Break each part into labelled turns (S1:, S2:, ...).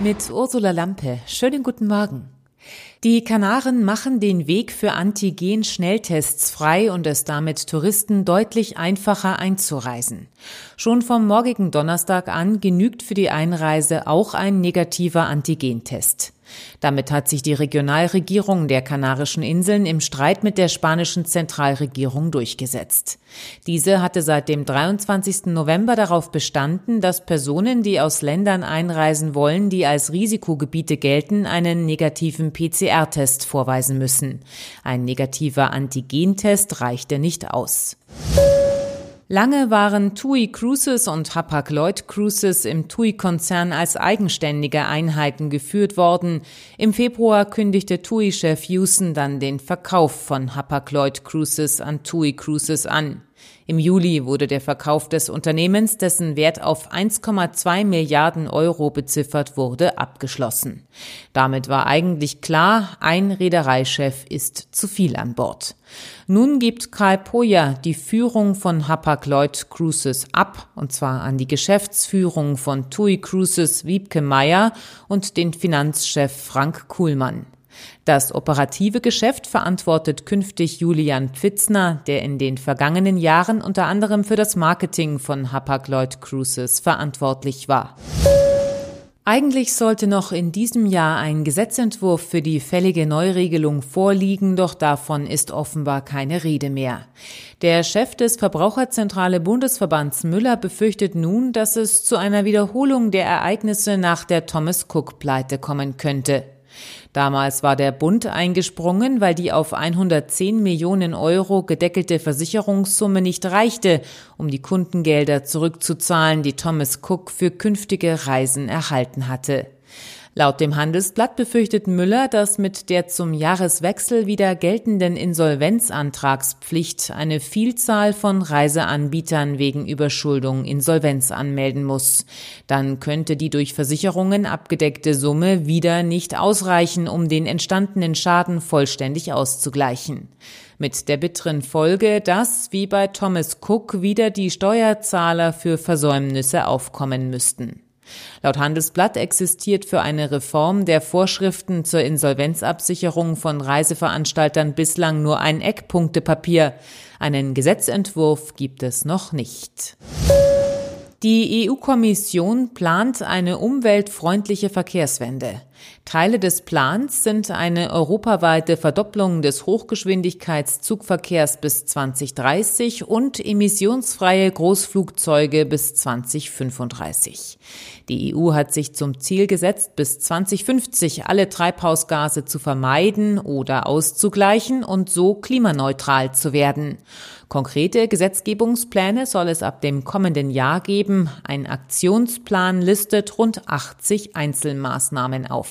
S1: Mit Ursula Lampe. Schönen guten Morgen. Die Kanaren machen den Weg für Antigen-Schnelltests frei und es damit Touristen deutlich einfacher einzureisen. Schon vom morgigen Donnerstag an genügt für die Einreise auch ein negativer Antigentest. Damit hat sich die Regionalregierung der Kanarischen Inseln im Streit mit der spanischen Zentralregierung durchgesetzt. Diese hatte seit dem 23. November darauf bestanden, dass Personen, die aus Ländern einreisen wollen, die als Risikogebiete gelten, einen negativen PCR-Test vorweisen müssen. Ein negativer Antigentest reichte nicht aus. Lange waren TUI Cruises und Hapag-Lloyd Cruises im TUI-Konzern als eigenständige Einheiten geführt worden. Im Februar kündigte TUI-Chef Houston dann den Verkauf von Hapag-Lloyd Cruises an TUI Cruises an. Im Juli wurde der Verkauf des Unternehmens, dessen Wert auf 1,2 Milliarden Euro beziffert wurde, abgeschlossen. Damit war eigentlich klar, ein Reedereichef ist zu viel an Bord. Nun gibt Karl Poja die Führung von Hapag-Lloyd Cruises ab, und zwar an die Geschäftsführung von TUI Cruises Wiebke Meyer und den Finanzchef Frank Kuhlmann. Das operative Geschäft verantwortet künftig Julian Pfitzner, der in den vergangenen Jahren unter anderem für das Marketing von Hapag-Lloyd Cruises verantwortlich war. Eigentlich sollte noch in diesem Jahr ein Gesetzentwurf für die fällige Neuregelung vorliegen, doch davon ist offenbar keine Rede mehr. Der Chef des Verbraucherzentrale Bundesverbands Müller befürchtet nun, dass es zu einer Wiederholung der Ereignisse nach der Thomas Cook Pleite kommen könnte. Damals war der Bund eingesprungen, weil die auf 110 Millionen Euro gedeckelte Versicherungssumme nicht reichte, um die Kundengelder zurückzuzahlen, die Thomas Cook für künftige Reisen erhalten hatte. Laut dem Handelsblatt befürchtet Müller, dass mit der zum Jahreswechsel wieder geltenden Insolvenzantragspflicht eine Vielzahl von Reiseanbietern wegen Überschuldung Insolvenz anmelden muss. Dann könnte die durch Versicherungen abgedeckte Summe wieder nicht ausreichen, um den entstandenen Schaden vollständig auszugleichen. Mit der bitteren Folge, dass, wie bei Thomas Cook, wieder die Steuerzahler für Versäumnisse aufkommen müssten. Laut Handelsblatt existiert für eine Reform der Vorschriften zur Insolvenzabsicherung von Reiseveranstaltern bislang nur ein Eckpunktepapier. Einen Gesetzentwurf gibt es noch nicht. Die EU-Kommission plant eine umweltfreundliche Verkehrswende. Teile des Plans sind eine europaweite Verdopplung des Hochgeschwindigkeitszugverkehrs bis 2030 und emissionsfreie Großflugzeuge bis 2035. Die EU hat sich zum Ziel gesetzt, bis 2050 alle Treibhausgase zu vermeiden oder auszugleichen und so klimaneutral zu werden. Konkrete Gesetzgebungspläne soll es ab dem kommenden Jahr geben. Ein Aktionsplan listet rund 80 Einzelmaßnahmen auf.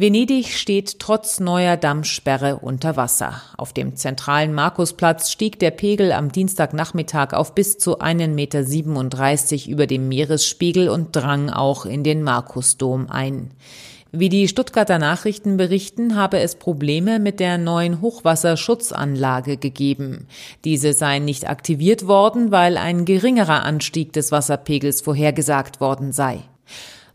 S1: Venedig steht trotz neuer Dammsperre unter Wasser. Auf dem zentralen Markusplatz stieg der Pegel am Dienstagnachmittag auf bis zu 1,37 Meter über dem Meeresspiegel und drang auch in den Markusdom ein. Wie die Stuttgarter Nachrichten berichten, habe es Probleme mit der neuen Hochwasserschutzanlage gegeben. Diese seien nicht aktiviert worden, weil ein geringerer Anstieg des Wasserpegels vorhergesagt worden sei.